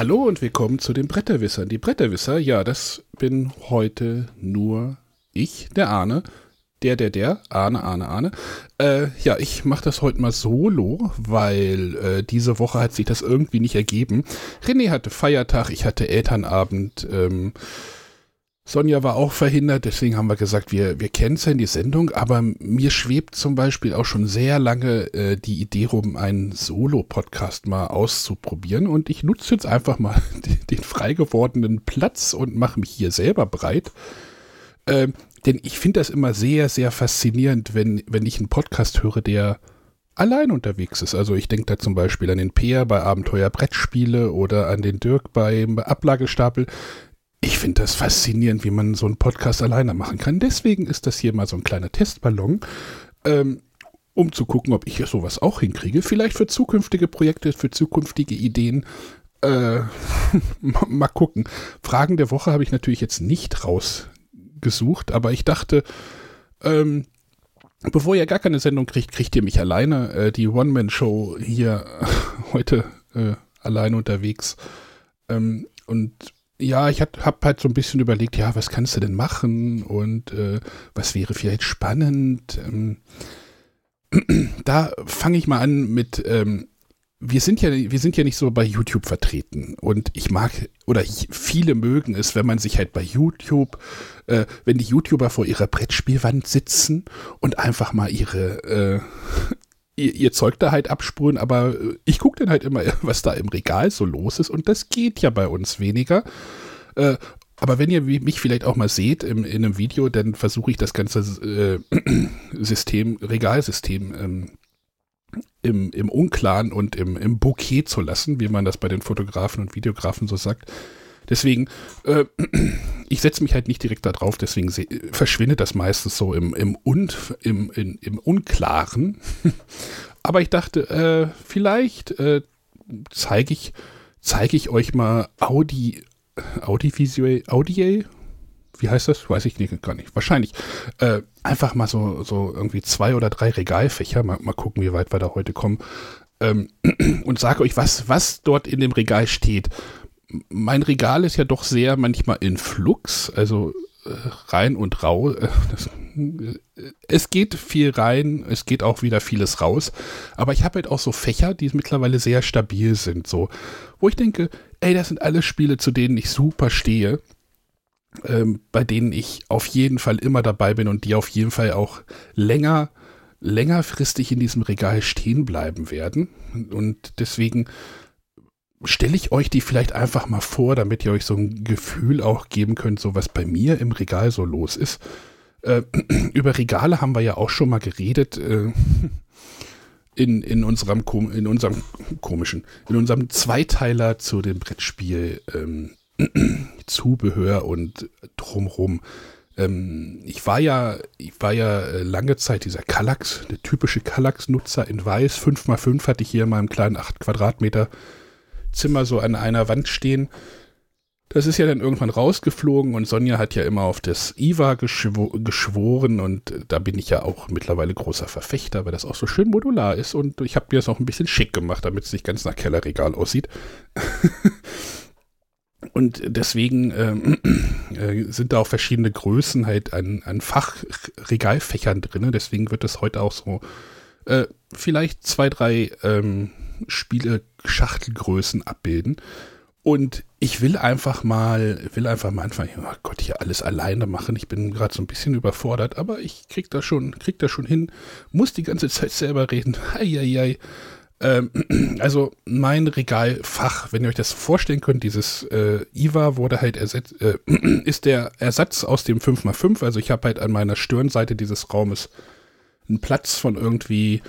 Hallo und willkommen zu den Bretterwissern. Die Bretterwisser, ja, das bin heute nur ich, der Arne. Der, der, der, Arne, Arne, Arne. Äh, ja, ich mache das heute mal solo, weil äh, diese Woche hat sich das irgendwie nicht ergeben. René hatte Feiertag, ich hatte Elternabend. Ähm, Sonja war auch verhindert, deswegen haben wir gesagt, wir, wir canceln die Sendung, aber mir schwebt zum Beispiel auch schon sehr lange äh, die Idee rum, einen Solo-Podcast mal auszuprobieren und ich nutze jetzt einfach mal den frei gewordenen Platz und mache mich hier selber breit. Äh, denn ich finde das immer sehr, sehr faszinierend, wenn, wenn ich einen Podcast höre, der allein unterwegs ist. Also ich denke da zum Beispiel an den Peer bei Abenteuer Brettspiele oder an den Dirk beim Ablagestapel ich finde das faszinierend, wie man so einen Podcast alleine machen kann. Deswegen ist das hier mal so ein kleiner Testballon, ähm, um zu gucken, ob ich sowas auch hinkriege. Vielleicht für zukünftige Projekte, für zukünftige Ideen. Äh, mal gucken. Fragen der Woche habe ich natürlich jetzt nicht rausgesucht, aber ich dachte, ähm, bevor ihr gar keine Sendung kriegt, kriegt ihr mich alleine. Äh, die One-Man-Show hier heute äh, allein unterwegs. Ähm, und ja, ich habe halt so ein bisschen überlegt, ja, was kannst du denn machen und äh, was wäre vielleicht spannend. Ähm, da fange ich mal an mit, ähm, wir sind ja, wir sind ja nicht so bei YouTube vertreten und ich mag oder ich, viele mögen es, wenn man sich halt bei YouTube, äh, wenn die YouTuber vor ihrer Brettspielwand sitzen und einfach mal ihre äh, ihr, ihr Zeug da halt abspulen, aber äh, ich gucke dann halt immer, was da im Regal so los ist und das geht ja bei uns weniger. Äh, aber wenn ihr mich vielleicht auch mal seht im, in einem Video, dann versuche ich das ganze äh, System, Regalsystem ähm, im, im Unklaren und im, im Bouquet zu lassen, wie man das bei den Fotografen und Videografen so sagt. Deswegen, äh, ich setze mich halt nicht direkt da drauf, deswegen verschwindet das meistens so im, im, und, im, in, im Unklaren. Aber ich dachte, äh, vielleicht äh, zeige ich, zeige ich euch mal Audi, Audiovisual, Audio, wie heißt das? Weiß ich nicht, gar nicht. Wahrscheinlich. Äh, einfach mal so, so irgendwie zwei oder drei Regalfächer, mal, mal gucken, wie weit wir da heute kommen. Ähm, und sage euch, was, was dort in dem Regal steht mein Regal ist ja doch sehr manchmal in Flux, also äh, rein und raus. Äh, äh, es geht viel rein, es geht auch wieder vieles raus. Aber ich habe halt auch so Fächer, die mittlerweile sehr stabil sind, so, wo ich denke, ey, das sind alles Spiele, zu denen ich super stehe. Ähm, bei denen ich auf jeden Fall immer dabei bin und die auf jeden Fall auch länger, längerfristig in diesem Regal stehen bleiben werden. Und deswegen stelle ich euch die vielleicht einfach mal vor, damit ihr euch so ein Gefühl auch geben könnt, so was bei mir im Regal so los ist. Äh, über Regale haben wir ja auch schon mal geredet. Äh, in, in, unserem, in unserem komischen, in unserem Zweiteiler zu dem Brettspiel ähm, Zubehör und drumrum. Ähm, ich war ja, ich war ja äh, lange Zeit dieser Kallax, der typische Kallax-Nutzer in Weiß. 5x5 hatte ich hier in meinem kleinen 8 Quadratmeter Zimmer so an einer Wand stehen. Das ist ja dann irgendwann rausgeflogen und Sonja hat ja immer auf das IWA geschwo geschworen und da bin ich ja auch mittlerweile großer Verfechter, weil das auch so schön modular ist und ich habe mir das auch ein bisschen schick gemacht, damit es nicht ganz nach Kellerregal aussieht. und deswegen ähm, äh, sind da auch verschiedene Größen halt an, an Fachregalfächern drin, deswegen wird das heute auch so äh, vielleicht zwei, drei ähm, Spiele-Schachtelgrößen abbilden. Und ich will einfach mal, will einfach mal anfangen, oh Gott, hier alles alleine machen. Ich bin gerade so ein bisschen überfordert, aber ich krieg das schon, krieg das schon hin. Muss die ganze Zeit selber reden. Eieiei. Ähm, also mein Regalfach, wenn ihr euch das vorstellen könnt, dieses äh, IWA wurde halt ersetzt, äh, ist der Ersatz aus dem 5x5. Also ich habe halt an meiner Stirnseite dieses Raumes einen Platz von irgendwie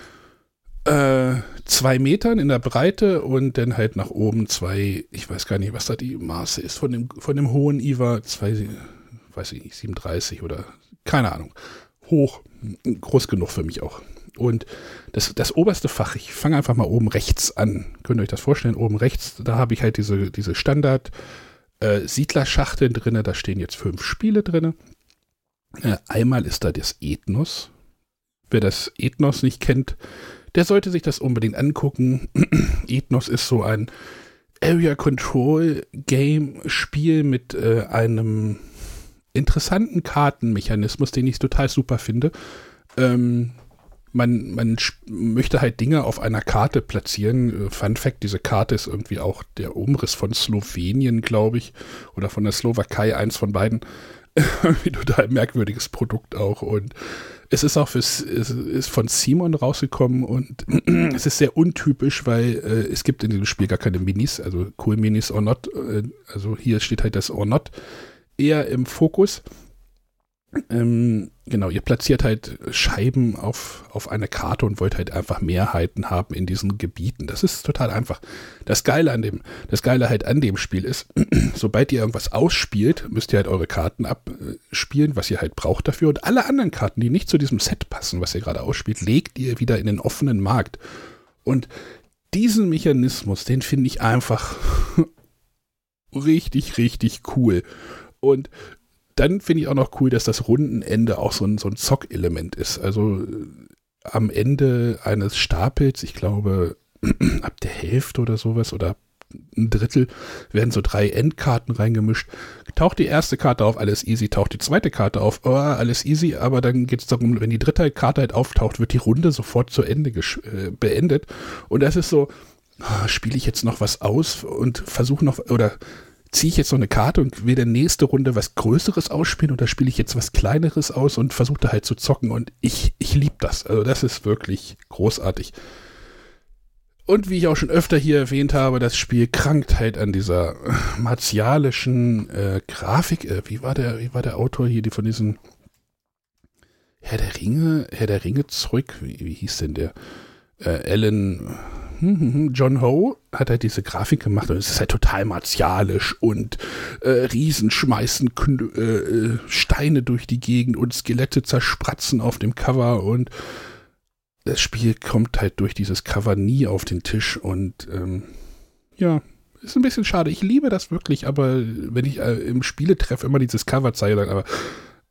äh, zwei Metern in der Breite und dann halt nach oben zwei, ich weiß gar nicht, was da die Maße ist von dem, von dem hohen IWA, zwei, weiß ich nicht, 37 oder keine Ahnung. Hoch, groß genug für mich auch. Und das, das oberste Fach, ich fange einfach mal oben rechts an. Könnt ihr euch das vorstellen? Oben rechts, da habe ich halt diese, diese Standard äh, drin. Da stehen jetzt fünf Spiele drin. Äh, einmal ist da das Ethnos. Wer das Ethnos nicht kennt, der sollte sich das unbedingt angucken. Ethnos ist so ein Area Control Game Spiel mit äh, einem interessanten Kartenmechanismus, den ich total super finde. Ähm, man, man möchte halt Dinge auf einer Karte platzieren. Äh, Fun Fact, diese Karte ist irgendwie auch der Umriss von Slowenien, glaube ich, oder von der Slowakei, eins von beiden. Wie total merkwürdiges Produkt auch. Und es ist auch fürs, es ist von Simon rausgekommen und es ist sehr untypisch, weil äh, es gibt in diesem Spiel gar keine Minis, also Cool Minis or not. Äh, also hier steht halt das or not eher im Fokus. Ähm, genau, ihr platziert halt Scheiben auf, auf eine Karte und wollt halt einfach Mehrheiten haben in diesen Gebieten. Das ist total einfach. Das Geile an dem, das Geile halt an dem Spiel ist, sobald ihr irgendwas ausspielt, müsst ihr halt eure Karten abspielen, was ihr halt braucht dafür. Und alle anderen Karten, die nicht zu diesem Set passen, was ihr gerade ausspielt, legt ihr wieder in den offenen Markt. Und diesen Mechanismus, den finde ich einfach richtig, richtig cool. Und dann finde ich auch noch cool, dass das Rundenende auch so ein, so ein Zock-Element ist. Also äh, am Ende eines Stapels, ich glaube, ab der Hälfte oder sowas oder ein Drittel werden so drei Endkarten reingemischt. Taucht die erste Karte auf, alles easy. Taucht die zweite Karte auf, oh, alles easy. Aber dann geht es darum, wenn die dritte Karte halt auftaucht, wird die Runde sofort zu Ende äh, beendet. Und das ist so, oh, spiele ich jetzt noch was aus und versuche noch, oder ziehe ich jetzt noch eine Karte und will der nächste Runde was Größeres ausspielen oder spiele ich jetzt was Kleineres aus und versuche da halt zu zocken und ich, ich liebe das. Also das ist wirklich großartig. Und wie ich auch schon öfter hier erwähnt habe, das Spiel krankt halt an dieser martialischen äh, Grafik. Äh, wie war der, wie war der Autor hier, die von diesen Herr der Ringe, Herr der Ringe zurück? Wie, wie hieß denn der? Äh, Alan. John Ho hat halt diese Grafik gemacht und es ist halt total martialisch und äh, Riesen schmeißen äh, äh, Steine durch die Gegend und Skelette zerspratzen auf dem Cover und das Spiel kommt halt durch dieses Cover nie auf den Tisch und ähm, ja, ist ein bisschen schade. Ich liebe das wirklich, aber wenn ich äh, im Spieletreff immer dieses Cover zeige, dann aber,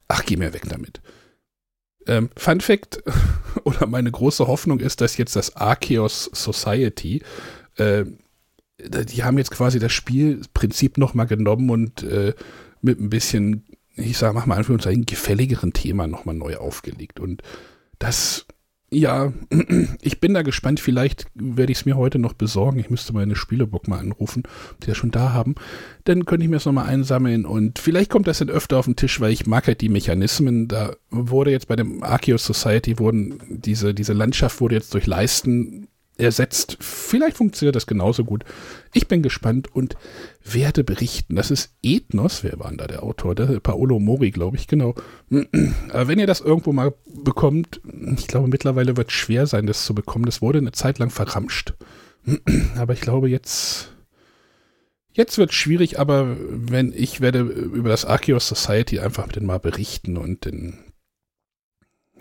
ach, geh mir weg damit. Ähm, Fun Fact oder meine große Hoffnung ist, dass jetzt das Arceus Society, äh, die haben jetzt quasi das Spielprinzip nochmal genommen und äh, mit ein bisschen, ich sage, mach mal Anführungszeichen, gefälligeren Thema nochmal neu aufgelegt. Und das ja, ich bin da gespannt. Vielleicht werde ich es mir heute noch besorgen. Ich müsste meine Spielebook mal anrufen, die ja schon da haben. Dann könnte ich mir das nochmal einsammeln und vielleicht kommt das dann öfter auf den Tisch, weil ich mag halt die Mechanismen. Da wurde jetzt bei dem Arceus Society wurden diese, diese Landschaft wurde jetzt durch Leisten ersetzt. Vielleicht funktioniert das genauso gut. Ich bin gespannt und werde berichten. Das ist Ethnos. Wer war denn da der Autor? Der Paolo Mori, glaube ich, genau. Aber wenn ihr das irgendwo mal bekommt, ich glaube, mittlerweile wird es schwer sein, das zu bekommen. Das wurde eine Zeit lang verramscht. Aber ich glaube, jetzt. Jetzt wird es schwierig, aber wenn ich werde über das Arceus Society einfach denen mal berichten und den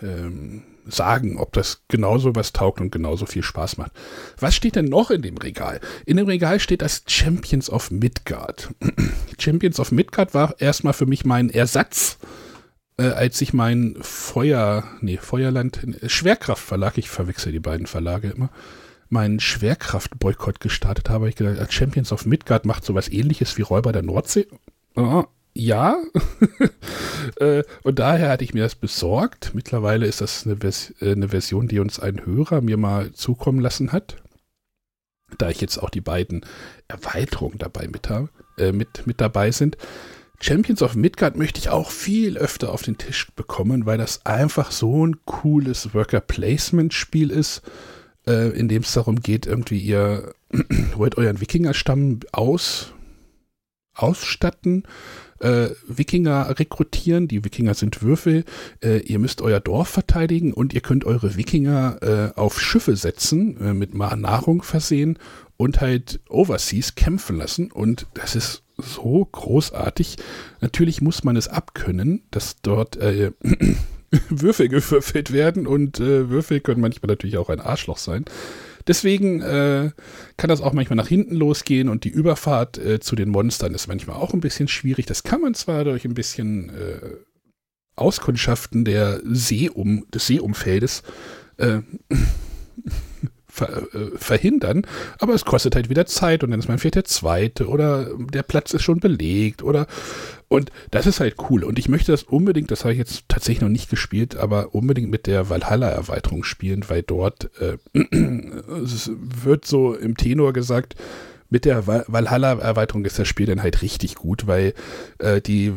ähm, sagen, ob das genauso was taugt und genauso viel Spaß macht. Was steht denn noch in dem Regal? In dem Regal steht das Champions of Midgard. Champions of Midgard war erstmal für mich mein Ersatz, äh, als ich mein Feuer, nee, Feuerland, Schwerkraftverlag, ich verwechsel die beiden Verlage immer, meinen Schwerkraftboykott gestartet habe. Ich gedacht, Champions of Midgard macht sowas ähnliches wie Räuber der Nordsee. Oh, ja. äh, und daher hatte ich mir das besorgt. Mittlerweile ist das eine, Vers äh, eine, Version, die uns ein Hörer mir mal zukommen lassen hat. Da ich jetzt auch die beiden Erweiterungen dabei mit, äh, mit, mit dabei sind. Champions of Midgard möchte ich auch viel öfter auf den Tisch bekommen, weil das einfach so ein cooles Worker-Placement-Spiel ist, äh, in dem es darum geht, irgendwie ihr wollt euren Wikingerstamm aus, ausstatten äh, Wikinger rekrutieren. Die Wikinger sind Würfel. Äh, ihr müsst euer Dorf verteidigen und ihr könnt eure Wikinger äh, auf Schiffe setzen, äh, mit Nahrung versehen und halt overseas kämpfen lassen. Und das ist so großartig. Natürlich muss man es abkönnen, dass dort äh, Würfel gewürfelt werden und äh, Würfel können manchmal natürlich auch ein Arschloch sein. Deswegen äh, kann das auch manchmal nach hinten losgehen und die Überfahrt äh, zu den Monstern ist manchmal auch ein bisschen schwierig. Das kann man zwar durch ein bisschen äh, Auskundschaften der Seeum, des Seeumfeldes äh, ver, äh, verhindern, aber es kostet halt wieder Zeit und dann ist man vielleicht der zweite oder der Platz ist schon belegt oder und das ist halt cool und ich möchte das unbedingt, das habe ich jetzt tatsächlich noch nicht gespielt, aber unbedingt mit der Valhalla-Erweiterung spielen, weil dort äh, es wird so im Tenor gesagt, mit der Valhalla-Erweiterung ist das Spiel dann halt richtig gut, weil äh, die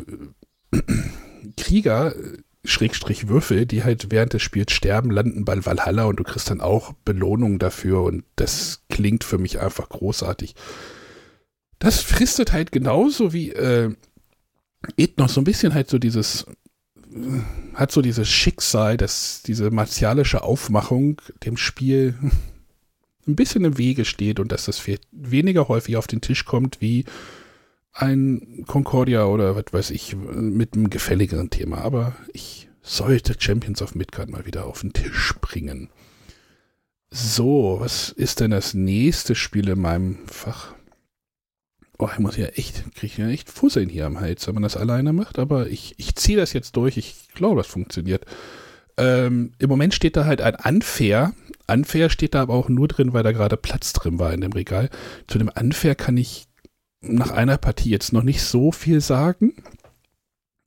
Krieger Schrägstrich Würfel, die halt während des Spiels sterben, landen bei Valhalla und du kriegst dann auch Belohnung dafür und das klingt für mich einfach großartig. Das fristet halt genauso wie äh, Ethnos so ein bisschen halt so dieses äh, hat so dieses Schicksal, dass diese martialische Aufmachung dem Spiel ein bisschen im Wege steht und dass das weniger häufig auf den Tisch kommt wie ein Concordia oder was weiß ich mit einem gefälligeren Thema. Aber ich sollte Champions of Midgard mal wieder auf den Tisch bringen. So, was ist denn das nächste Spiel in meinem Fach? Oh, ich muss ja echt, kriege ich ja echt Fusseln hier am Hals, wenn man das alleine macht, aber ich, ich ziehe das jetzt durch. Ich glaube, das funktioniert. Ähm, Im Moment steht da halt ein Unfair. Unfair steht da aber auch nur drin, weil da gerade Platz drin war in dem Regal. Zu dem Unfair kann ich nach einer Partie jetzt noch nicht so viel sagen.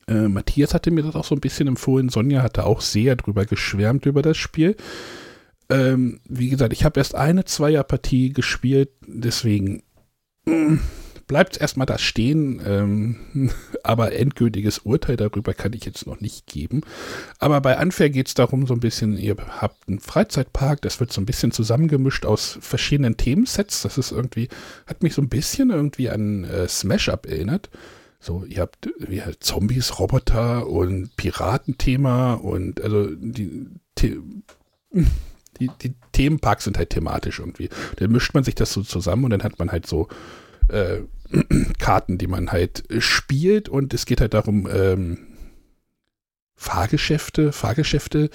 Äh, Matthias hatte mir das auch so ein bisschen empfohlen. Sonja hatte auch sehr drüber geschwärmt über das Spiel. Ähm, wie gesagt, ich habe erst eine Zweierpartie gespielt, deswegen mm, bleibt es erstmal da stehen, ähm, aber endgültiges Urteil darüber kann ich jetzt noch nicht geben. Aber bei Unfair geht es darum, so ein bisschen, ihr habt einen Freizeitpark, das wird so ein bisschen zusammengemischt aus verschiedenen Themensets. Das ist irgendwie, hat mich so ein bisschen irgendwie an äh, Smash-Up erinnert. So, ihr habt ja, Zombies, Roboter und Piratenthema und also die, die, die Themenparks sind halt thematisch irgendwie. Dann mischt man sich das so zusammen und dann hat man halt so äh, Karten, die man halt spielt und es geht halt darum, ähm, Fahrgeschäfte, Fahrgeschäfte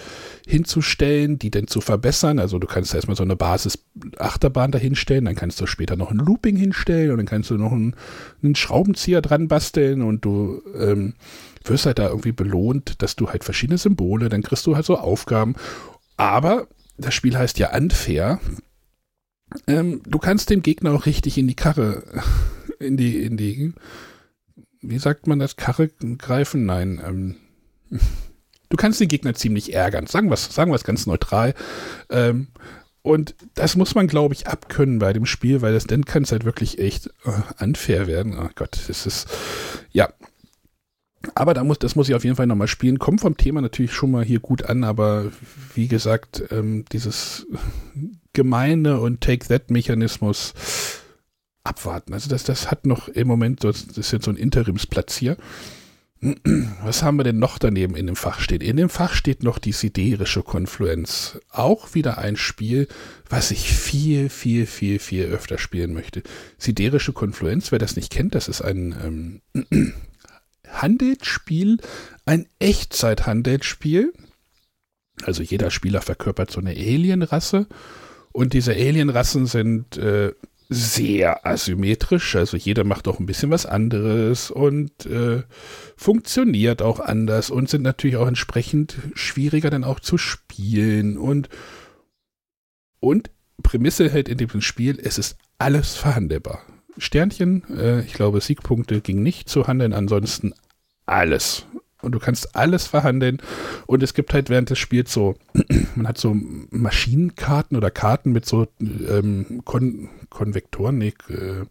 hinzustellen, die dann zu verbessern. Also du kannst erstmal so eine Basis-Achterbahn dahinstellen, dann kannst du später noch ein Looping hinstellen und dann kannst du noch einen, einen Schraubenzieher dran basteln und du ähm, wirst halt da irgendwie belohnt, dass du halt verschiedene Symbole, dann kriegst du halt so Aufgaben. Aber das Spiel heißt ja unfair ähm, du kannst dem Gegner auch richtig in die Karre, in die, in die, wie sagt man das, Karre greifen? Nein, ähm, du kannst den Gegner ziemlich ärgern. Sagen wir es sagen ganz neutral. Ähm, und das muss man, glaube ich, abkönnen bei dem Spiel, weil das dann kann es halt wirklich echt äh, unfair werden. Oh Gott, das ist, ja, aber da muss, das muss ich auf jeden Fall nochmal spielen. Kommt vom Thema natürlich schon mal hier gut an, aber wie gesagt, ähm, dieses gemeine und Take-That-Mechanismus abwarten. Also das, das hat noch im Moment, das ist jetzt so ein Interimsplatz hier. Was haben wir denn noch daneben in dem Fach stehen? In dem Fach steht noch die siderische Konfluenz. Auch wieder ein Spiel, was ich viel, viel, viel, viel öfter spielen möchte. Siderische Konfluenz, wer das nicht kennt, das ist ein ähm, Handelsspiel, ein Echtzeit-Handelsspiel. Also jeder Spieler verkörpert so eine Alienrasse und diese Alienrassen sind äh, sehr asymmetrisch, also jeder macht auch ein bisschen was anderes und äh, funktioniert auch anders und sind natürlich auch entsprechend schwieriger dann auch zu spielen und und Prämisse hält in dem Spiel, es ist alles verhandelbar. Sternchen, äh, ich glaube Siegpunkte ging nicht zu handeln, ansonsten alles. Und du kannst alles verhandeln. Und es gibt halt während des Spiels so, man hat so Maschinenkarten oder Karten mit so ähm, Kon Konvektoren, nee, äh,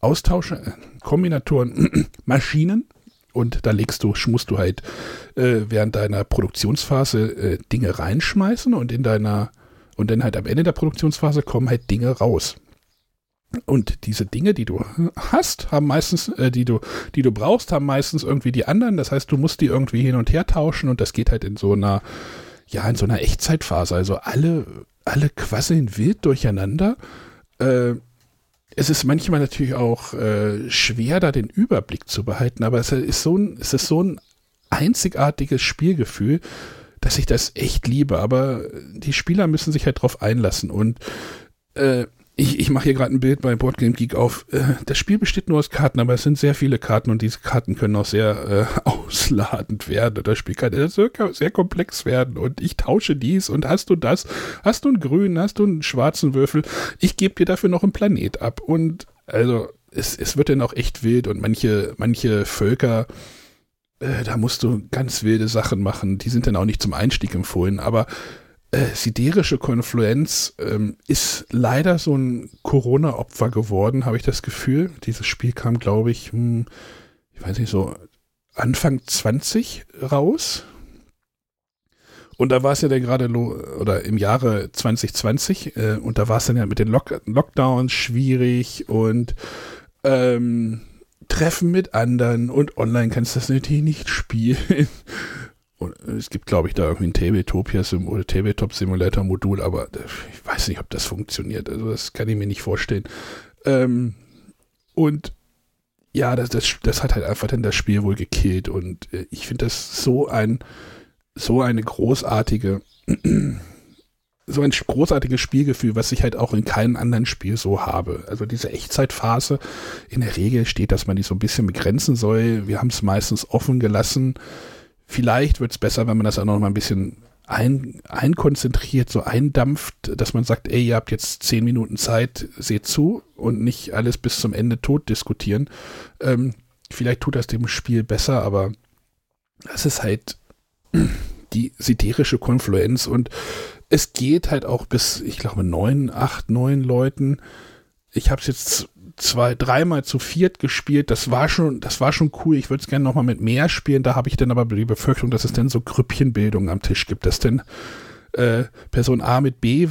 Austausche, äh, Kombinatoren, Maschinen. Und da legst du, musst du halt äh, während deiner Produktionsphase äh, Dinge reinschmeißen und in deiner, und dann halt am Ende der Produktionsphase kommen halt Dinge raus. Und diese Dinge, die du hast, haben meistens, äh, die du, die du brauchst, haben meistens irgendwie die anderen. Das heißt, du musst die irgendwie hin und her tauschen und das geht halt in so einer, ja, in so einer Echtzeitphase. Also alle, alle quasseln wild durcheinander. Äh, es ist manchmal natürlich auch äh, schwer, da den Überblick zu behalten, aber es ist so ein, es ist so ein einzigartiges Spielgefühl, dass ich das echt liebe. Aber die Spieler müssen sich halt drauf einlassen und äh, ich, ich mache hier gerade ein Bild bei Boardgame Geek auf. Äh, das Spiel besteht nur aus Karten, aber es sind sehr viele Karten und diese Karten können auch sehr äh, ausladend werden. Das Spiel kann sehr, komplex werden und ich tausche dies und hast du das, hast du einen grünen, hast du einen schwarzen Würfel. Ich gebe dir dafür noch einen Planet ab und also es, es wird dann auch echt wild und manche, manche Völker, äh, da musst du ganz wilde Sachen machen. Die sind dann auch nicht zum Einstieg empfohlen, aber äh, siderische Konfluenz ähm, ist leider so ein Corona-Opfer geworden, habe ich das Gefühl. Dieses Spiel kam, glaube ich, hm, ich weiß nicht, so Anfang 20 raus. Und da war es ja dann gerade, oder im Jahre 2020, äh, und da war es dann ja mit den Lock Lockdowns schwierig und ähm, Treffen mit anderen und online kannst du das natürlich nicht spielen. Und es gibt, glaube ich, da irgendwie ein Tabletopia oder Tabletop Simulator Modul, aber ich weiß nicht, ob das funktioniert. Also das kann ich mir nicht vorstellen. Ähm, und ja, das, das, das hat halt einfach dann das Spiel wohl gekillt. Und äh, ich finde das so ein, so eine großartige, so ein großartiges Spielgefühl, was ich halt auch in keinem anderen Spiel so habe. Also diese Echtzeitphase, in der Regel steht, dass man die so ein bisschen begrenzen soll. Wir haben es meistens offen gelassen. Vielleicht wird es besser, wenn man das auch noch mal ein bisschen ein, einkonzentriert, so eindampft, dass man sagt, ey, ihr habt jetzt zehn Minuten Zeit, seht zu und nicht alles bis zum Ende tot diskutieren. Ähm, vielleicht tut das dem Spiel besser, aber das ist halt die siderische Konfluenz und es geht halt auch bis, ich glaube, neun, acht, neun Leuten. Ich habe es jetzt zwei, dreimal zu viert gespielt. Das war schon, das war schon cool. Ich würde es gerne nochmal mit mehr spielen. Da habe ich dann aber die Befürchtung, dass es dann so Grüppchenbildung am Tisch gibt, dass denn äh, Person A mit B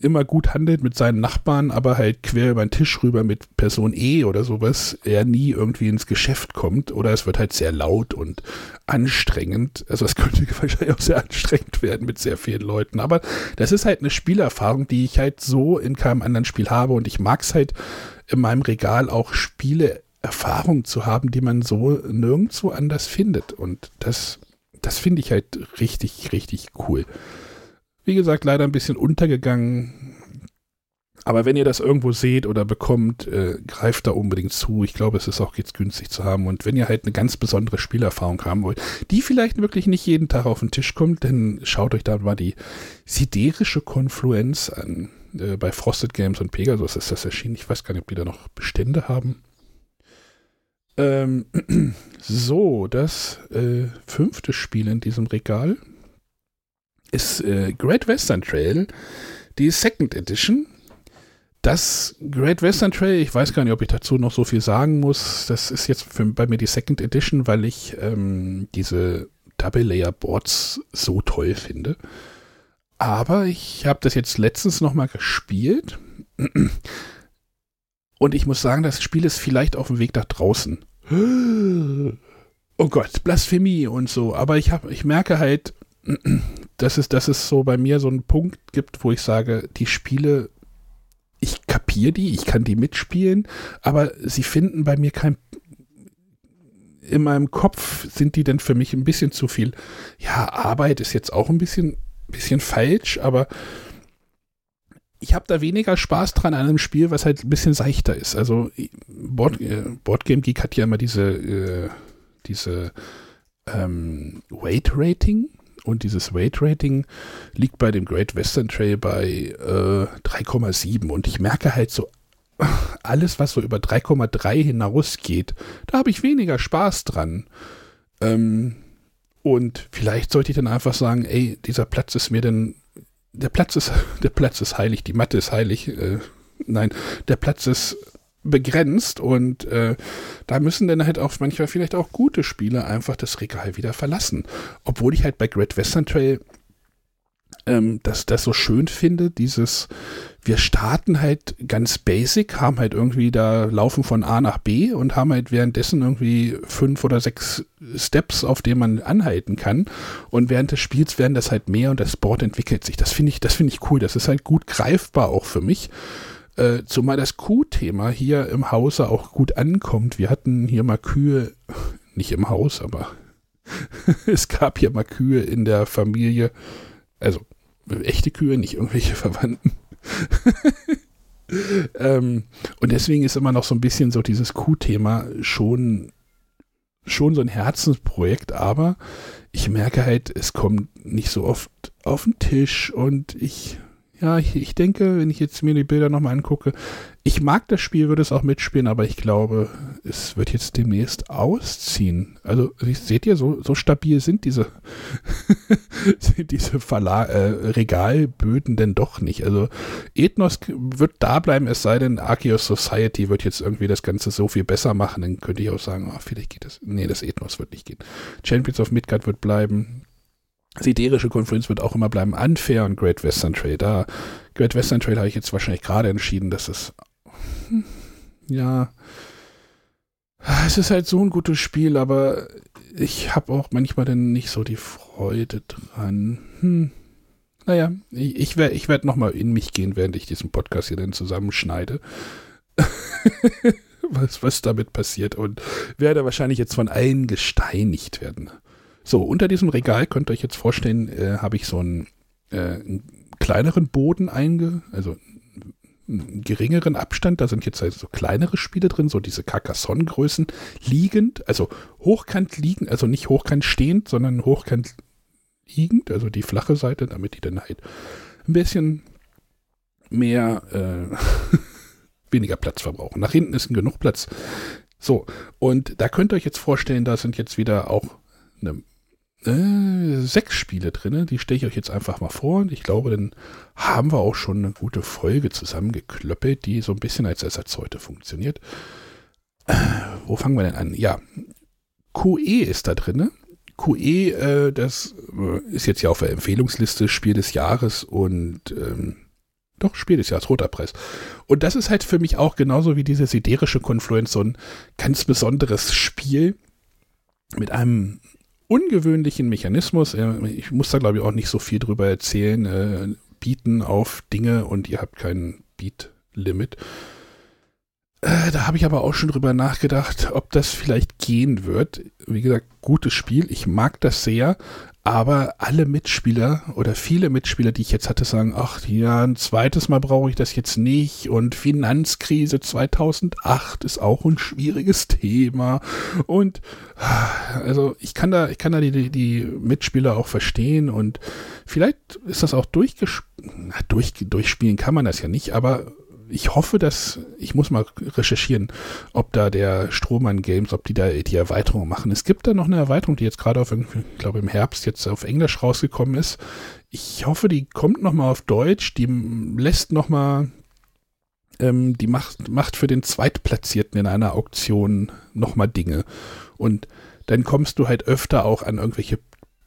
immer gut handelt mit seinen Nachbarn, aber halt quer über den Tisch rüber mit Person E oder sowas, er nie irgendwie ins Geschäft kommt oder es wird halt sehr laut und anstrengend. Also es könnte wahrscheinlich auch sehr anstrengend werden mit sehr vielen Leuten, aber das ist halt eine Spielerfahrung, die ich halt so in keinem anderen Spiel habe und ich mag es halt in meinem Regal auch Spiele Erfahrung zu haben, die man so nirgendwo anders findet und das das finde ich halt richtig, richtig cool. Wie gesagt, leider ein bisschen untergegangen. Aber wenn ihr das irgendwo seht oder bekommt, äh, greift da unbedingt zu. Ich glaube, es ist auch jetzt günstig zu haben. Und wenn ihr halt eine ganz besondere Spielerfahrung haben wollt, die vielleicht wirklich nicht jeden Tag auf den Tisch kommt, dann schaut euch da mal die siderische Konfluenz an. Äh, bei Frosted Games und Pegasus ist das erschienen. Ich weiß gar nicht, ob die da noch Bestände haben. Ähm, so, das äh, fünfte Spiel in diesem Regal ist äh, Great Western Trail, die Second Edition. Das Great Western Trail, ich weiß gar nicht, ob ich dazu noch so viel sagen muss. Das ist jetzt für, bei mir die Second Edition, weil ich ähm, diese Double Layer Boards so toll finde. Aber ich habe das jetzt letztens noch mal gespielt. Und ich muss sagen, das Spiel ist vielleicht auf dem Weg nach draußen. Oh Gott, Blasphemie und so. Aber ich, hab, ich merke halt, dass es, dass es so bei mir so einen Punkt gibt, wo ich sage, die Spiele, ich kapiere die, ich kann die mitspielen, aber sie finden bei mir kein in meinem Kopf sind die denn für mich ein bisschen zu viel. Ja, Arbeit ist jetzt auch ein bisschen, bisschen falsch, aber ich habe da weniger Spaß dran an einem Spiel, was halt ein bisschen seichter ist. Also Board, äh, Boardgame Geek hat ja immer diese, äh, diese ähm, Weight Rating und dieses Weight Rating liegt bei dem Great Western Trail bei äh, 3,7 und ich merke halt so, alles, was so über 3,3 hinausgeht, da habe ich weniger Spaß dran. Ähm, und vielleicht sollte ich dann einfach sagen, ey, dieser Platz ist mir denn, der Platz ist, der Platz ist heilig, die Matte ist heilig. Äh, nein, der Platz ist begrenzt und äh, da müssen dann halt auch manchmal vielleicht auch gute Spiele einfach das Regal wieder verlassen. Obwohl ich halt bei Great Western Trail ähm, das, das so schön finde, dieses, wir starten halt ganz basic, haben halt irgendwie da laufen von A nach B und haben halt währenddessen irgendwie fünf oder sechs Steps, auf denen man anhalten kann. Und während des Spiels werden das halt mehr und das Board entwickelt sich. Das finde ich, das finde ich cool. Das ist halt gut greifbar auch für mich. Äh, zumal das Kuhthema hier im Hause auch gut ankommt. Wir hatten hier mal Kühe, nicht im Haus, aber es gab hier mal Kühe in der Familie. Also echte Kühe, nicht irgendwelche Verwandten. ähm, und deswegen ist immer noch so ein bisschen so dieses Q-Thema schon, schon so ein Herzensprojekt, aber ich merke halt, es kommt nicht so oft auf den Tisch und ich ja, ich, ich denke, wenn ich jetzt mir die Bilder nochmal angucke, ich mag das Spiel, würde es auch mitspielen, aber ich glaube, es wird jetzt demnächst ausziehen. Also seht ihr, so, so stabil sind diese, diese Verla äh, Regalböden denn doch nicht. Also Ethnos wird da bleiben, es sei denn, Arceus Society wird jetzt irgendwie das Ganze so viel besser machen, dann könnte ich auch sagen, oh, vielleicht geht das. Nee, das Ethnos wird nicht gehen. Champions of Midgard wird bleiben. Siderische Konferenz wird auch immer bleiben. Unfair und Great Western Trail. Da, Great Western Trail habe ich jetzt wahrscheinlich gerade entschieden, dass es, hm, ja, es ist halt so ein gutes Spiel, aber ich habe auch manchmal dann nicht so die Freude dran. Hm. Naja, ich, ich werde ich werd nochmal in mich gehen, während ich diesen Podcast hier dann zusammenschneide. was, was damit passiert und werde wahrscheinlich jetzt von allen gesteinigt werden. So, unter diesem Regal könnt ihr euch jetzt vorstellen, äh, habe ich so einen, äh, einen, kleineren Boden einge, also einen geringeren Abstand. Da sind jetzt also so kleinere Spiele drin, so diese Carcassonne-Größen liegend, also hochkant liegend, also nicht hochkant stehend, sondern hochkant liegend, also die flache Seite, damit die dann halt ein bisschen mehr, äh, weniger Platz verbrauchen. Nach hinten ist genug Platz. So, und da könnt ihr euch jetzt vorstellen, da sind jetzt wieder auch eine äh, sechs Spiele drin. Die stelle ich euch jetzt einfach mal vor. Und ich glaube, dann haben wir auch schon eine gute Folge zusammengeklöppelt, die so ein bisschen als Ersatz heute funktioniert. Äh, wo fangen wir denn an? Ja, QE ist da drin. QE, äh, das äh, ist jetzt ja auf der Empfehlungsliste Spiel des Jahres und ähm, doch, Spiel des Jahres, Roter Preis. Und das ist halt für mich auch genauso wie diese siderische Confluence so ein ganz besonderes Spiel mit einem ungewöhnlichen Mechanismus. Ich muss da, glaube ich, auch nicht so viel drüber erzählen. Äh, bieten auf Dinge und ihr habt kein Beat-Limit. Äh, da habe ich aber auch schon drüber nachgedacht, ob das vielleicht gehen wird. Wie gesagt, gutes Spiel. Ich mag das sehr, aber alle Mitspieler oder viele Mitspieler, die ich jetzt hatte, sagen, ach ja, ein zweites Mal brauche ich das jetzt nicht. Und Finanzkrise 2008 ist auch ein schwieriges Thema. Und also ich kann da, ich kann da die, die Mitspieler auch verstehen. Und vielleicht ist das auch durchgespielt, durch, durchspielen kann man das ja nicht, aber ich hoffe, dass, ich muss mal recherchieren, ob da der Strohmann Games, ob die da die Erweiterung machen. Es gibt da noch eine Erweiterung, die jetzt gerade auf, ich glaube im Herbst jetzt auf Englisch rausgekommen ist. Ich hoffe, die kommt noch mal auf Deutsch, die lässt noch mal, ähm, die macht, macht für den Zweitplatzierten in einer Auktion noch mal Dinge. Und dann kommst du halt öfter auch an irgendwelche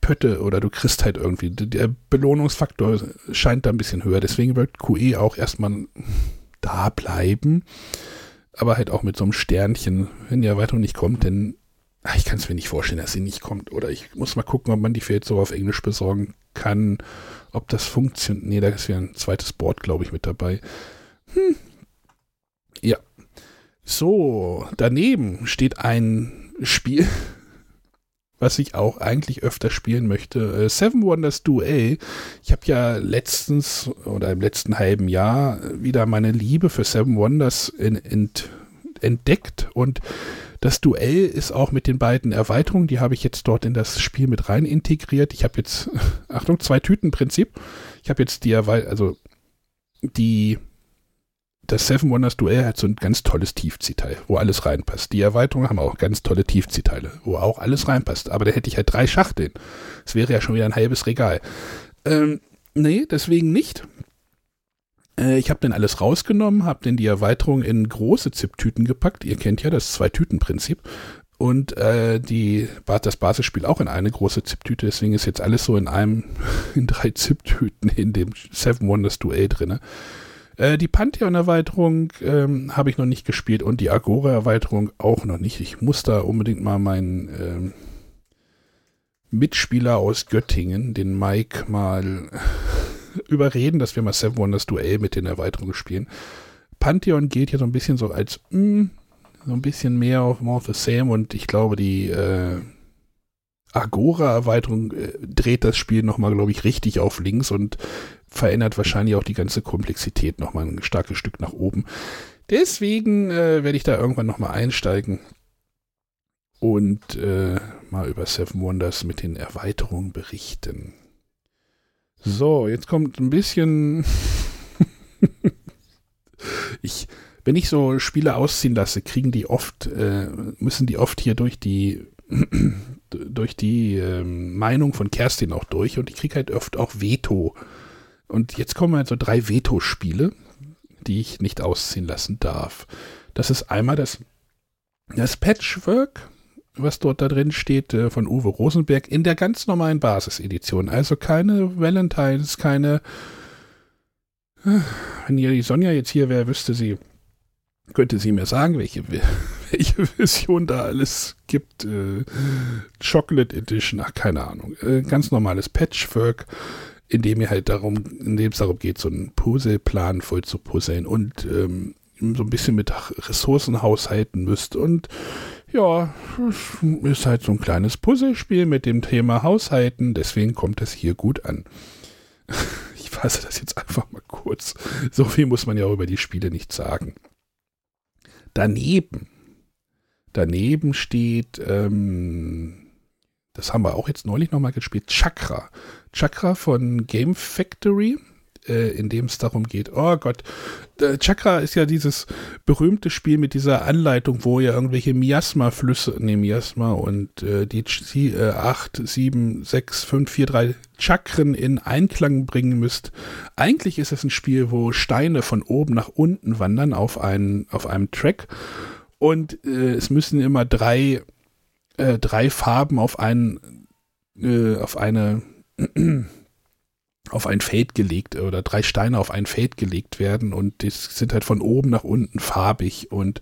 Pötte oder du kriegst halt irgendwie, der Belohnungsfaktor scheint da ein bisschen höher. Deswegen wird QE auch erstmal da bleiben. Aber halt auch mit so einem Sternchen, wenn die Erweiterung nicht kommt, denn ach, ich kann es mir nicht vorstellen, dass sie nicht kommt. Oder ich muss mal gucken, ob man die vielleicht so auf Englisch besorgen kann. Ob das funktioniert. Nee, da ist ja ein zweites Board, glaube ich, mit dabei. Hm. Ja. So, daneben steht ein Spiel, was ich auch eigentlich öfter spielen möchte. Äh, Seven Wonders Duel. Ich habe ja letztens oder im letzten halben Jahr wieder meine Liebe für Seven Wonders in, in, entdeckt und das Duell ist auch mit den beiden Erweiterungen, die habe ich jetzt dort in das Spiel mit rein integriert. Ich habe jetzt, Achtung, zwei Tüten-Prinzip. Ich habe jetzt die, also die das Seven Wonders Duell hat so ein ganz tolles Tiefziehteil, wo alles reinpasst. Die Erweiterungen haben auch ganz tolle Tiefziehteile, wo auch alles reinpasst. Aber da hätte ich halt drei Schachteln. Das wäre ja schon wieder ein halbes Regal. Ähm, nee, deswegen nicht. Äh, ich habe dann alles rausgenommen, habe dann die Erweiterung in große Zip-Tüten gepackt. Ihr kennt ja das Zwei-Tüten-Prinzip. Und äh, die, das Basisspiel auch in eine große Zip-Tüte. Deswegen ist jetzt alles so in einem, in drei Zip-Tüten in dem Seven Wonders Duell drinne. Äh, die Pantheon-Erweiterung ähm, habe ich noch nicht gespielt und die Agora-Erweiterung auch noch nicht. Ich muss da unbedingt mal meinen ähm, Mitspieler aus Göttingen, den Mike, mal überreden, dass wir mal Seven Wonders Duell mit den Erweiterungen spielen. Pantheon geht ja so ein bisschen so als mh, hm, so ein bisschen mehr auf More of the Same und ich glaube, die äh, Agora-Erweiterung äh, dreht das Spiel nochmal, glaube ich, richtig auf links und verändert wahrscheinlich auch die ganze Komplexität nochmal ein starkes Stück nach oben. Deswegen äh, werde ich da irgendwann nochmal einsteigen und äh, mal über Seven Wonders mit den Erweiterungen berichten. So, jetzt kommt ein bisschen. ich, wenn ich so Spiele ausziehen lasse, kriegen die oft, äh, müssen die oft hier durch die durch die äh, Meinung von Kerstin auch durch und ich kriege halt oft auch Veto. Und jetzt kommen halt so drei Veto-Spiele, die ich nicht ausziehen lassen darf. Das ist einmal das, das Patchwork, was dort da drin steht, äh, von Uwe Rosenberg in der ganz normalen Basisedition. Also keine Valentines, keine. Äh, wenn ihr die Sonja jetzt hier wäre, wüsste sie, könnte sie mir sagen, welche, welche Version da alles gibt. Äh, Chocolate Edition, ach, keine Ahnung. Äh, ganz normales Patchwork, in dem ihr halt darum, in dem es darum geht, so einen Puzzleplan voll zu puzzeln und ähm, so ein bisschen mit Ressourcen haushalten müsst und ja, ist halt so ein kleines Puzzlespiel mit dem Thema Haushalten, deswegen kommt es hier gut an. Ich fasse das jetzt einfach mal kurz. So viel muss man ja auch über die Spiele nicht sagen. Daneben, daneben steht, ähm, das haben wir auch jetzt neulich nochmal gespielt, Chakra. Chakra von Game Factory äh, in dem es darum geht, oh Gott, Chakra ist ja dieses berühmte Spiel mit dieser Anleitung, wo ihr irgendwelche Miasma-Flüsse, ne, Miasma und äh, die äh, 8, 7, 6, 5, 4, 3 Chakren in Einklang bringen müsst. Eigentlich ist es ein Spiel, wo Steine von oben nach unten wandern auf, einen, auf einem Track und äh, es müssen immer drei, äh, drei Farben auf einen, äh, auf eine auf ein Feld gelegt oder drei Steine auf ein Feld gelegt werden. Und die sind halt von oben nach unten farbig. Und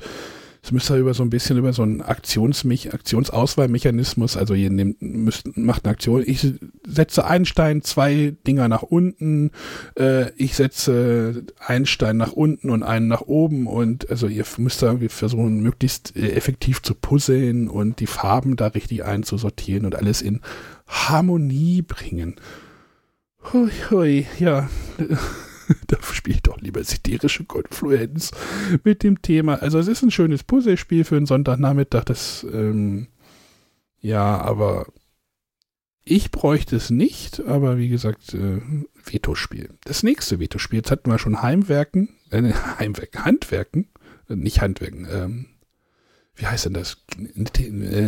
es müsste über so ein bisschen über so einen Aktionsmech Aktionsauswahlmechanismus, also ihr nehmt, müsst, macht eine Aktion, ich setze einen Stein, zwei Dinger nach unten, äh, ich setze einen Stein nach unten und einen nach oben und also ihr müsst da irgendwie versuchen, möglichst äh, effektiv zu puzzeln und die Farben da richtig einzusortieren und alles in Harmonie bringen. Hui, hui, ja. da spiele ich doch lieber siderische Konfluenz mit dem Thema. Also es ist ein schönes Puzzlespiel für einen Sonntagnachmittag. Das, ähm, ja, aber ich bräuchte es nicht. Aber wie gesagt, äh, Veto-Spiel. Das nächste Veto-Spiel, jetzt hatten wir schon Heimwerken, äh, Heimwerken, Handwerken, äh, nicht Handwerken, ähm, wie heißt denn das? Äh,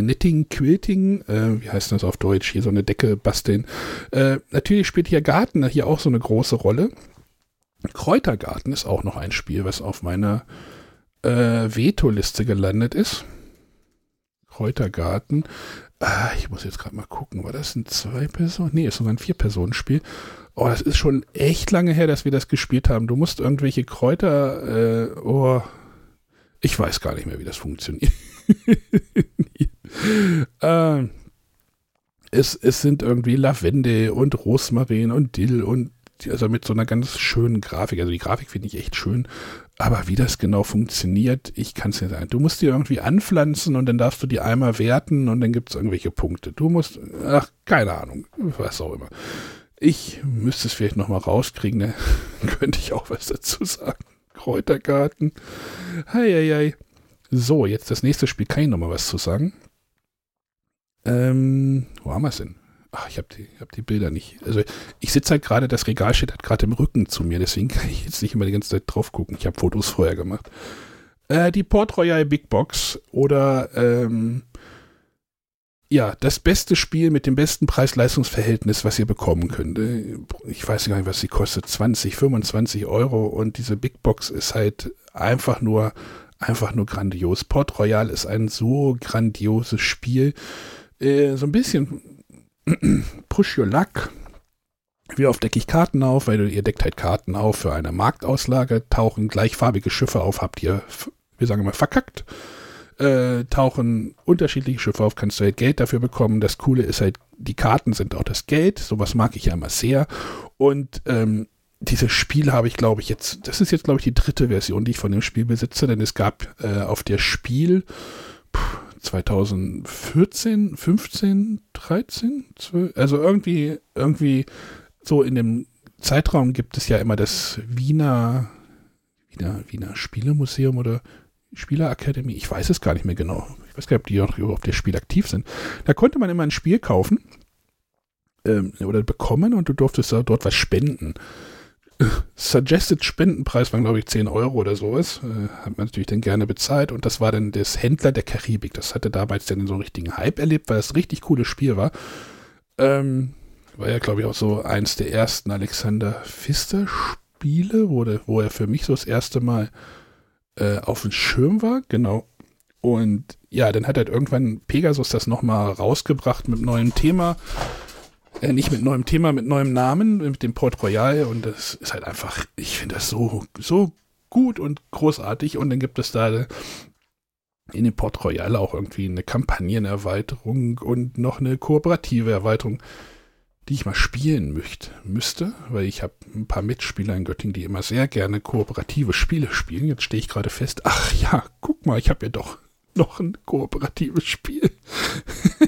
Knitting, Quilting, äh, wie heißt das auf Deutsch? Hier so eine Decke basteln. Äh, natürlich spielt hier Garten hier auch so eine große Rolle. Kräutergarten ist auch noch ein Spiel, was auf meiner äh, Veto-Liste gelandet ist. Kräutergarten. Ah, ich muss jetzt gerade mal gucken, war das ein Zwei-Personen? Nee, ist sogar ein Vier-Personen-Spiel. Oh, das ist schon echt lange her, dass wir das gespielt haben. Du musst irgendwelche Kräuter, äh, oh, ich weiß gar nicht mehr, wie das funktioniert. äh, es, es sind irgendwie Lavende und Rosmarin und Dill und also mit so einer ganz schönen Grafik. Also die Grafik finde ich echt schön. Aber wie das genau funktioniert, ich kann es nicht sagen. Du musst die irgendwie anpflanzen und dann darfst du die einmal werten und dann gibt es irgendwelche Punkte. Du musst, ach, keine Ahnung, was auch immer. Ich müsste es vielleicht nochmal rauskriegen, dann könnte ich auch was dazu sagen. Kräutergarten. Heieiei. So, jetzt das nächste Spiel. Kann ich noch mal was zu sagen? Ähm, wo haben wir es denn? Ach, ich habe die, hab die Bilder nicht. Also ich sitze halt gerade, das Regal steht halt gerade im Rücken zu mir, deswegen kann ich jetzt nicht immer die ganze Zeit drauf gucken. Ich habe Fotos vorher gemacht. Äh, die Port Royal Big Box oder ähm, ja, das beste Spiel mit dem besten Preis-Leistungs-Verhältnis, was ihr bekommen könnt. Ich weiß gar nicht, was sie kostet. 20, 25 Euro. Und diese Big Box ist halt einfach nur, einfach nur grandios. Port Royal ist ein so grandioses Spiel. Äh, so ein bisschen Push Your Luck. Wie oft decke ich Karten auf? Weil ihr deckt halt Karten auf für eine Marktauslage, tauchen gleichfarbige Schiffe auf, habt ihr, wir sagen mal, verkackt äh, tauchen unterschiedliche Schiffe auf, kannst du halt Geld dafür bekommen. Das Coole ist halt, die Karten sind auch das Geld. Sowas mag ich ja immer sehr. Und ähm, dieses Spiel habe ich, glaube ich, jetzt, das ist jetzt, glaube ich, die dritte Version, die ich von dem Spiel besitze, denn es gab äh, auf der Spiel, 2014, 15, 13, 12, also irgendwie, irgendwie so in dem Zeitraum gibt es ja immer das Wiener, Wiener, Wiener Spielemuseum oder Spielerakademie, ich weiß es gar nicht mehr genau. Ich weiß gar nicht, ob die auch auf der Spiel aktiv sind. Da konnte man immer ein Spiel kaufen ähm, oder bekommen und du durftest dort was spenden. Suggested Spendenpreis waren, glaube ich, 10 Euro oder sowas. Äh, hat man natürlich dann gerne bezahlt. Und das war dann das Händler der Karibik. Das hatte damals dann so einen richtigen Hype erlebt, weil es ein richtig cooles Spiel war. Ähm, war ja, glaube ich, auch so eins der ersten Alexander Pfister-Spiele, wo, wo er für mich so das erste Mal äh, auf dem Schirm war. Genau. Und ja, dann hat halt irgendwann Pegasus das nochmal rausgebracht mit neuem Thema äh, nicht mit neuem Thema, mit neuem Namen, mit dem Port Royal. Und das ist halt einfach, ich finde das so, so gut und großartig. Und dann gibt es da in dem Port Royal auch irgendwie eine Kampagnenerweiterung und noch eine kooperative Erweiterung, die ich mal spielen möchte, müsste, weil ich habe ein paar Mitspieler in Göttingen, die immer sehr gerne kooperative Spiele spielen. Jetzt stehe ich gerade fest, ach ja, guck mal, ich habe ja doch noch ein kooperatives Spiel.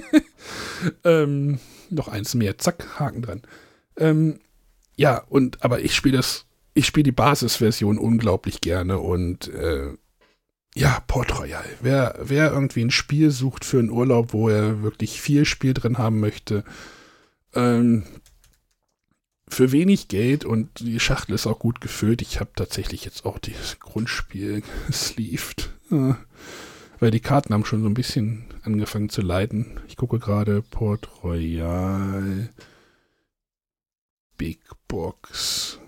ähm, noch eins mehr, zack, Haken dran. Ähm, ja, und aber ich spiele das, ich spiele die Basisversion unglaublich gerne und äh, ja, Port Royal. Wer, wer irgendwie ein Spiel sucht für einen Urlaub, wo er wirklich viel Spiel drin haben möchte, ähm, für wenig Geld und die Schachtel ist auch gut gefüllt. Ich habe tatsächlich jetzt auch das Grundspiel gesleeved. Äh, weil die Karten haben schon so ein bisschen angefangen zu leiden. Ich gucke gerade Port Royal Big Box.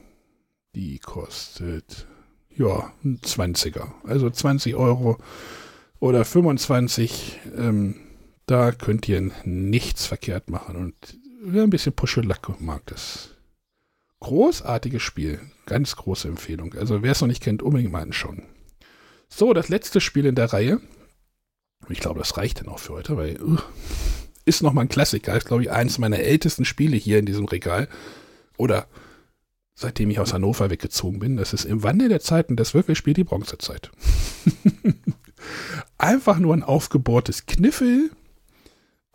Die kostet ja ein 20er. Also 20 Euro oder 25. Ähm, da könnt ihr nichts verkehrt machen. Und wer ein bisschen Puschelacke mag, das großartiges Spiel. Ganz große Empfehlung. Also wer es noch nicht kennt, unbedingt mal anschauen. So, das letzte Spiel in der Reihe ich glaube, das reicht dann auch für heute, weil uh, ist nochmal ein Klassiker. Ist, glaube ich, eines meiner ältesten Spiele hier in diesem Regal. Oder seitdem ich aus Hannover weggezogen bin. Das ist im Wandel der Zeiten das Würfelspiel die Bronzezeit. Einfach nur ein aufgebohrtes Kniffel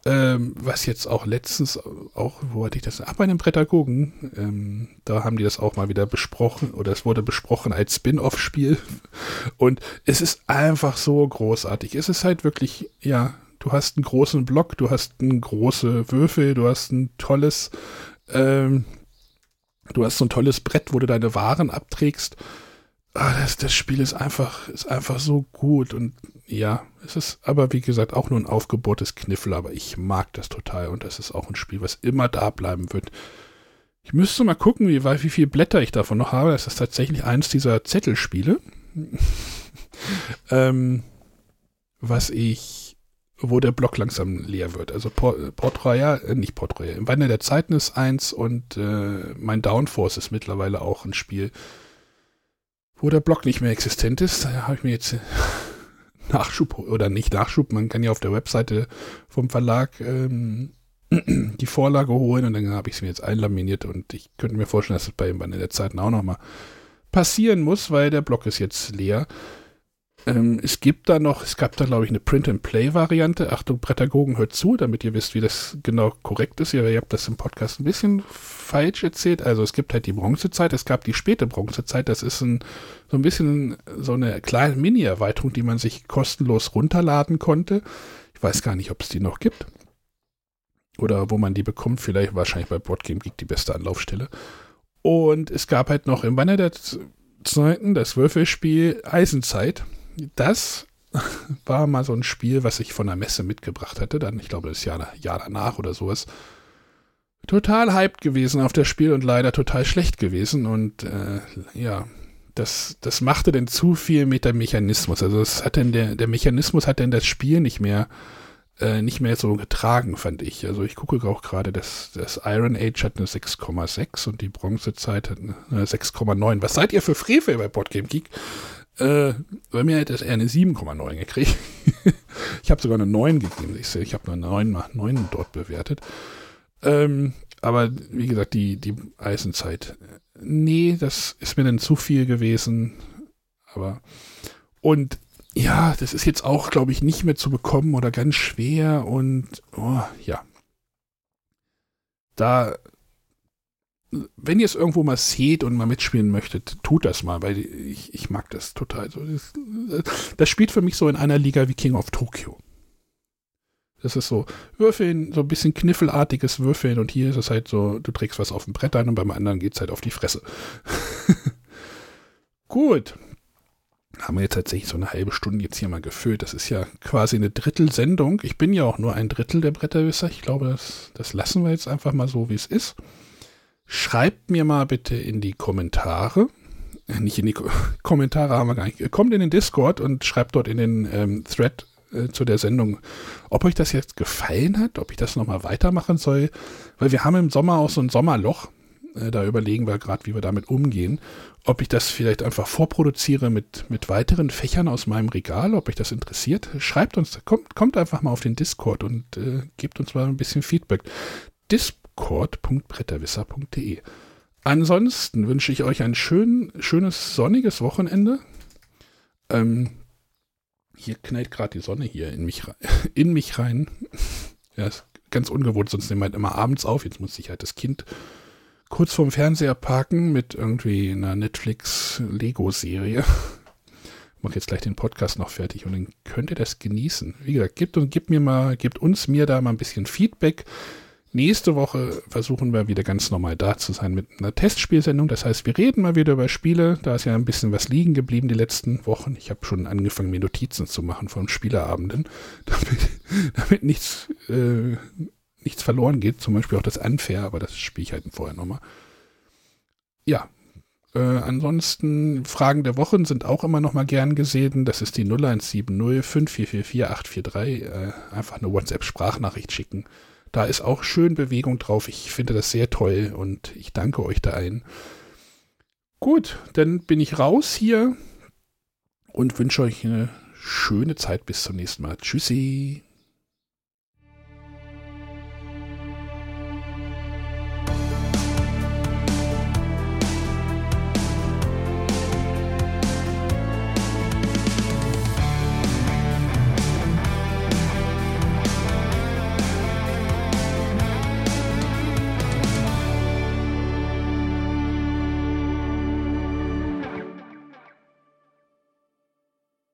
ähm, was jetzt auch letztens, auch, wo hatte ich das? Ach, bei einem Prädagogen. Ähm, da haben die das auch mal wieder besprochen oder es wurde besprochen als Spin-off-Spiel. Und es ist einfach so großartig. Es ist halt wirklich, ja, du hast einen großen Block, du hast einen große Würfel, du hast ein tolles, ähm, du hast so ein tolles Brett, wo du deine Waren abträgst. Ah, das, das Spiel ist einfach, ist einfach so gut und ja, es ist aber wie gesagt auch nur ein aufgebohrtes Kniffel, aber ich mag das total und das ist auch ein Spiel, was immer da bleiben wird. Ich müsste mal gucken, wie, wie viele Blätter ich davon noch habe. Das ist tatsächlich eins dieser Zettelspiele, ähm, was ich, wo der Block langsam leer wird. Also Port, Port Royal, äh, nicht Port Royal, im Wandel der Zeiten ist eins und äh, mein Downforce ist mittlerweile auch ein Spiel, wo der Block nicht mehr existent ist. Da habe ich mir jetzt Nachschub oder nicht Nachschub, man kann ja auf der Webseite vom Verlag ähm, die Vorlage holen und dann habe ich es mir jetzt einlaminiert und ich könnte mir vorstellen, dass das bei ihm in der Zeit auch nochmal passieren muss, weil der Block ist jetzt leer. Ähm, es gibt da noch, es gab da glaube ich eine Print-and-Play-Variante. Achtung, Prädagogen, hört zu, damit ihr wisst, wie das genau korrekt ist. Ja, ihr habt das im Podcast ein bisschen falsch erzählt. Also es gibt halt die Bronzezeit, es gab die späte Bronzezeit. Das ist ein, so ein bisschen so eine kleine Mini-Erweiterung, die man sich kostenlos runterladen konnte. Ich weiß gar nicht, ob es die noch gibt. Oder wo man die bekommt. Vielleicht wahrscheinlich bei Boardgame Geek die beste Anlaufstelle. Und es gab halt noch im Banner der Zeiten das Würfelspiel Eisenzeit das war mal so ein Spiel, was ich von der Messe mitgebracht hatte. Dann, ich glaube, das Jahr, Jahr danach oder sowas. Total hyped gewesen auf das Spiel und leider total schlecht gewesen. Und äh, ja, das, das machte denn zu viel mit dem Mechanismus. Also es hat denn der, der Mechanismus hat denn das Spiel nicht mehr äh, nicht mehr so getragen, fand ich. Also ich gucke auch gerade, dass das Iron Age hat eine 6,6 und die Bronzezeit hat eine 6,9. Was seid ihr für Frevel bei Boardgame Geek? Äh, bei mir hätte es eher eine 7,9 gekriegt. ich habe sogar eine 9 gegeben. Ich, ich habe eine 9 nach 9 dort bewertet. Ähm, aber wie gesagt, die, die Eisenzeit. Nee, das ist mir dann zu viel gewesen. Aber und ja, das ist jetzt auch, glaube ich, nicht mehr zu bekommen oder ganz schwer und oh, ja. Da, wenn ihr es irgendwo mal seht und mal mitspielen möchtet, tut das mal, weil ich, ich mag das total. Das, spielt für mich so in einer Liga wie King of Tokyo. Das ist so Würfeln, so ein bisschen kniffelartiges Würfeln und hier ist es halt so, du trägst was auf dem Brett ein und beim anderen geht es halt auf die Fresse. Gut. Haben wir jetzt tatsächlich so eine halbe Stunde jetzt hier mal gefüllt. Das ist ja quasi eine Drittelsendung. Ich bin ja auch nur ein Drittel der Bretterwisser. Ich glaube, das, das lassen wir jetzt einfach mal so, wie es ist. Schreibt mir mal bitte in die Kommentare. Äh, nicht in die Ko Kommentare haben wir gar nicht. Kommt in den Discord und schreibt dort in den ähm, Thread äh, zu der Sendung, ob euch das jetzt gefallen hat, ob ich das nochmal weitermachen soll, weil wir haben im Sommer auch so ein Sommerloch. Äh, da überlegen wir gerade, wie wir damit umgehen. Ob ich das vielleicht einfach vorproduziere mit, mit weiteren Fächern aus meinem Regal, ob euch das interessiert. Schreibt uns, kommt, kommt einfach mal auf den Discord und äh, gebt uns mal ein bisschen Feedback. Discord.bretterwisser.de Ansonsten wünsche ich euch ein schön, schönes sonniges Wochenende. Ähm, hier knallt gerade die Sonne hier in mich, in mich rein. ja, ist ganz ungewohnt, sonst nehmen wir halt immer abends auf. Jetzt muss ich halt das Kind kurz vorm Fernseher parken mit irgendwie einer Netflix-Lego-Serie. Mach jetzt gleich den Podcast noch fertig und dann könnt ihr das genießen. Wie gesagt, gebt, gebt mir mal, gebt uns mir da mal ein bisschen Feedback Nächste Woche versuchen wir wieder ganz normal da zu sein mit einer Testspielsendung. Das heißt, wir reden mal wieder über Spiele. Da ist ja ein bisschen was liegen geblieben die letzten Wochen. Ich habe schon angefangen, mir Notizen zu machen von Spieleabenden, damit, damit nichts, äh, nichts verloren geht. Zum Beispiel auch das Unfair, aber das spiele ich halt vorher nochmal. Ja, äh, ansonsten Fragen der Wochen sind auch immer noch mal gern gesehen. Das ist die 0170 5444 843. Äh, einfach eine WhatsApp-Sprachnachricht schicken. Da ist auch schön Bewegung drauf. Ich finde das sehr toll und ich danke euch da allen. Gut, dann bin ich raus hier und wünsche euch eine schöne Zeit bis zum nächsten Mal. Tschüssi.